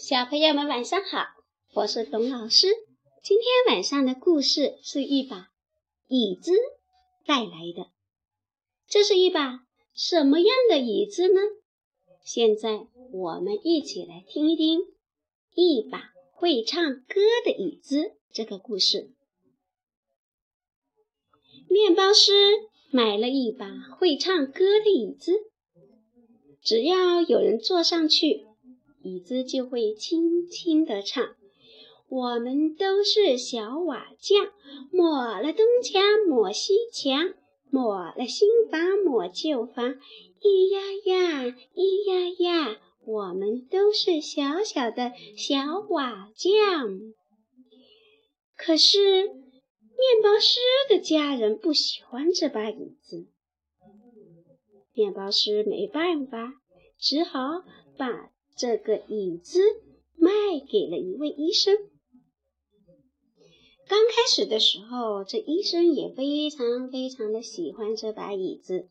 小朋友们晚上好，我是董老师。今天晚上的故事是一把椅子带来的。这是一把什么样的椅子呢？现在我们一起来听一听一把会唱歌的椅子这个故事。面包师买了一把会唱歌的椅子，只要有人坐上去。椅子就会轻轻地唱：“我们都是小瓦匠，抹了东墙抹西墙，抹了新房抹旧房，咿呀呀，咿呀呀，我们都是小小的小瓦匠。”可是，面包师的家人不喜欢这把椅子，面包师没办法，只好把。这个椅子卖给了一位医生。刚开始的时候，这医生也非常非常的喜欢这把椅子。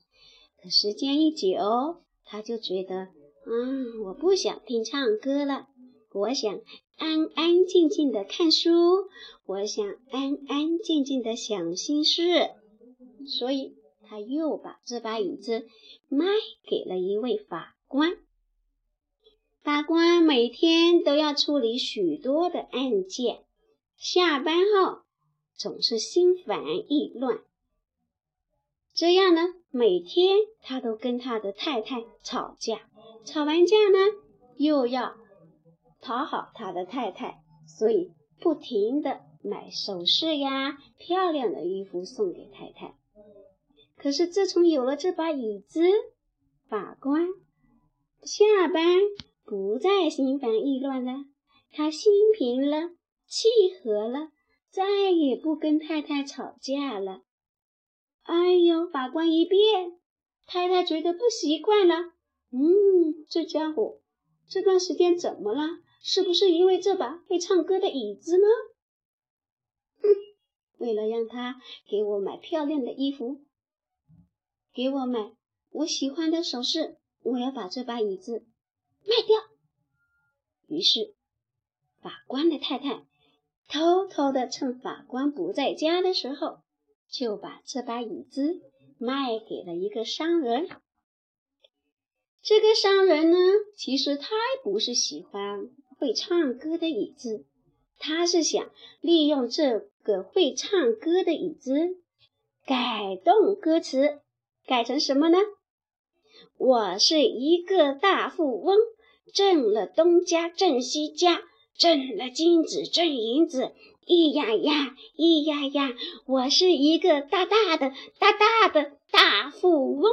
可时间一久，他就觉得，嗯，我不想听唱歌了，我想安安静静的看书，我想安安静静的想心事。所以，他又把这把椅子卖给了一位法官。法官每天都要处理许多的案件，下班后总是心烦意乱。这样呢，每天他都跟他的太太吵架，吵完架呢，又要讨好他的太太，所以不停的买首饰呀、漂亮的衣服送给太太。可是自从有了这把椅子，法官下班。不再心烦意乱了，他心平了，气和了，再也不跟太太吵架了。哎呦，法官一变，太太觉得不习惯了。嗯，这家伙这段时间怎么了？是不是因为这把会唱歌的椅子呢？哼，为了让他给我买漂亮的衣服，给我买我喜欢的首饰，我要把这把椅子。卖掉。于是，法官的太太偷偷的趁法官不在家的时候，就把这把椅子卖给了一个商人。这个商人呢，其实他不是喜欢会唱歌的椅子，他是想利用这个会唱歌的椅子改动歌词，改成什么呢？我是一个大富翁。挣了东家挣西家，挣了金子挣银子，咿呀呀，咿呀呀，我是一个大大的、大大的大富翁。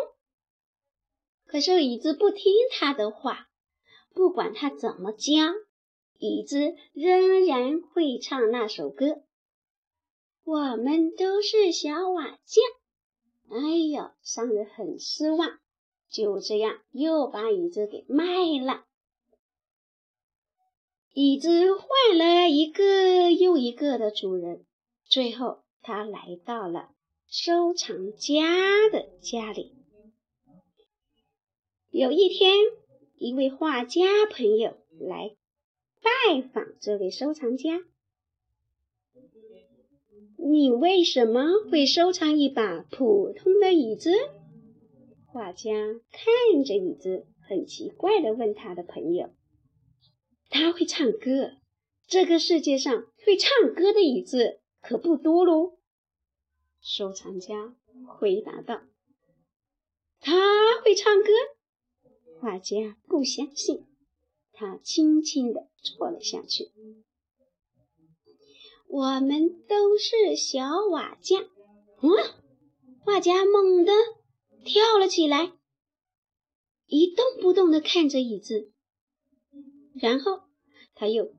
可是椅子不听他的话，不管他怎么教，椅子仍然会唱那首歌。我们都是小瓦匠。哎呦，商人很失望，就这样又把椅子给卖了。椅子换了一个又一个的主人，最后他来到了收藏家的家里。有一天，一位画家朋友来拜访这位收藏家。你为什么会收藏一把普通的椅子？画家看着椅子，很奇怪的问他的朋友。他会唱歌，这个世界上会唱歌的椅子可不多喽。收藏家回答道：“他会唱歌。”画家不相信，他轻轻地坐了下去。我们都是小瓦匠。嗯，画家猛地跳了起来，一动不动地看着椅子。然后，他又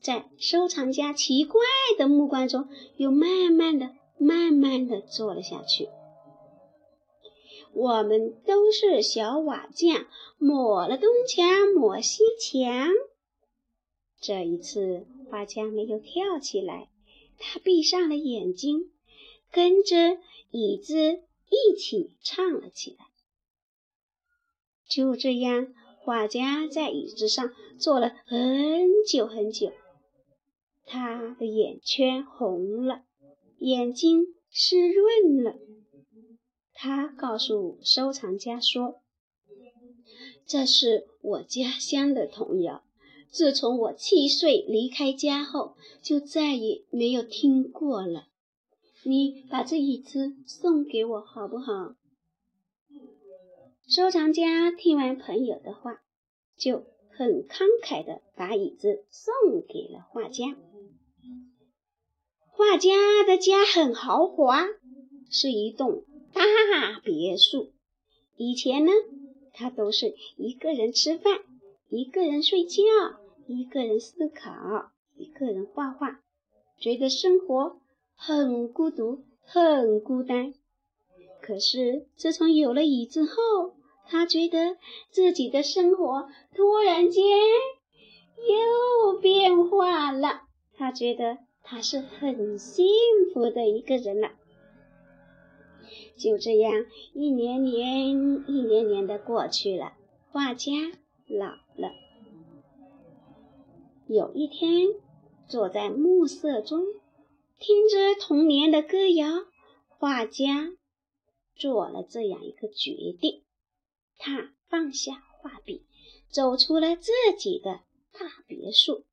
在收藏家奇怪的目光中，又慢慢的、慢慢的坐了下去。我们都是小瓦匠，抹了东墙抹西墙。这一次，画家没有跳起来，他闭上了眼睛，跟着椅子一起唱了起来。就这样。画家在椅子上坐了很久很久，他的眼圈红了，眼睛湿润了。他告诉收藏家说：“这是我家乡的童谣，自从我七岁离开家后，就再也没有听过了。你把这椅子送给我好不好？”收藏家听完朋友的话，就很慷慨地把椅子送给了画家。画家的家很豪华，是一栋大别墅。以前呢，他都是一个人吃饭，一个人睡觉，一个人思考，一个人画画，觉得生活很孤独，很孤单。可是自从有了椅子后，他觉得自己的生活突然间又变化了，他觉得他是很幸福的一个人了。就这样，一年年、一年年的过去了，画家老了。有一天，坐在暮色中，听着童年的歌谣，画家做了这样一个决定。他放下画笔，走出了自己的大别墅。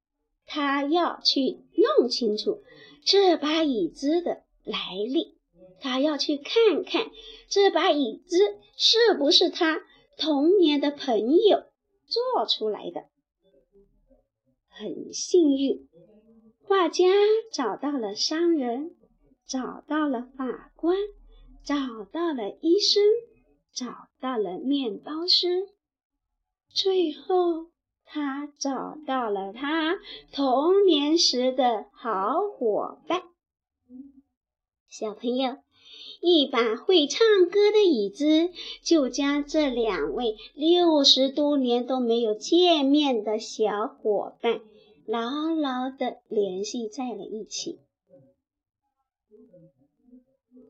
他要去弄清楚这把椅子的来历，他要去看看这把椅子是不是他童年的朋友做出来的。很幸运，画家找到了商人，找到了法官，找到了医生。找到了面包师，最后他找到了他童年时的好伙伴。小朋友，一把会唱歌的椅子，就将这两位六十多年都没有见面的小伙伴牢牢地联系在了一起。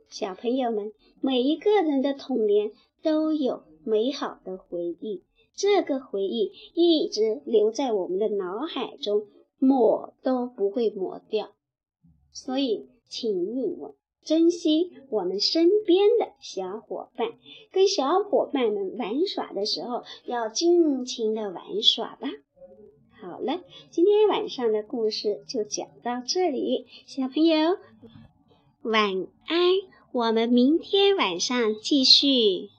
小朋友们，每一个人的童年。都有美好的回忆，这个回忆一直留在我们的脑海中，抹都不会抹掉。所以，请你们珍惜我们身边的小伙伴，跟小伙伴们玩耍的时候要尽情的玩耍吧。好了，今天晚上的故事就讲到这里，小朋友晚安。我们明天晚上继续，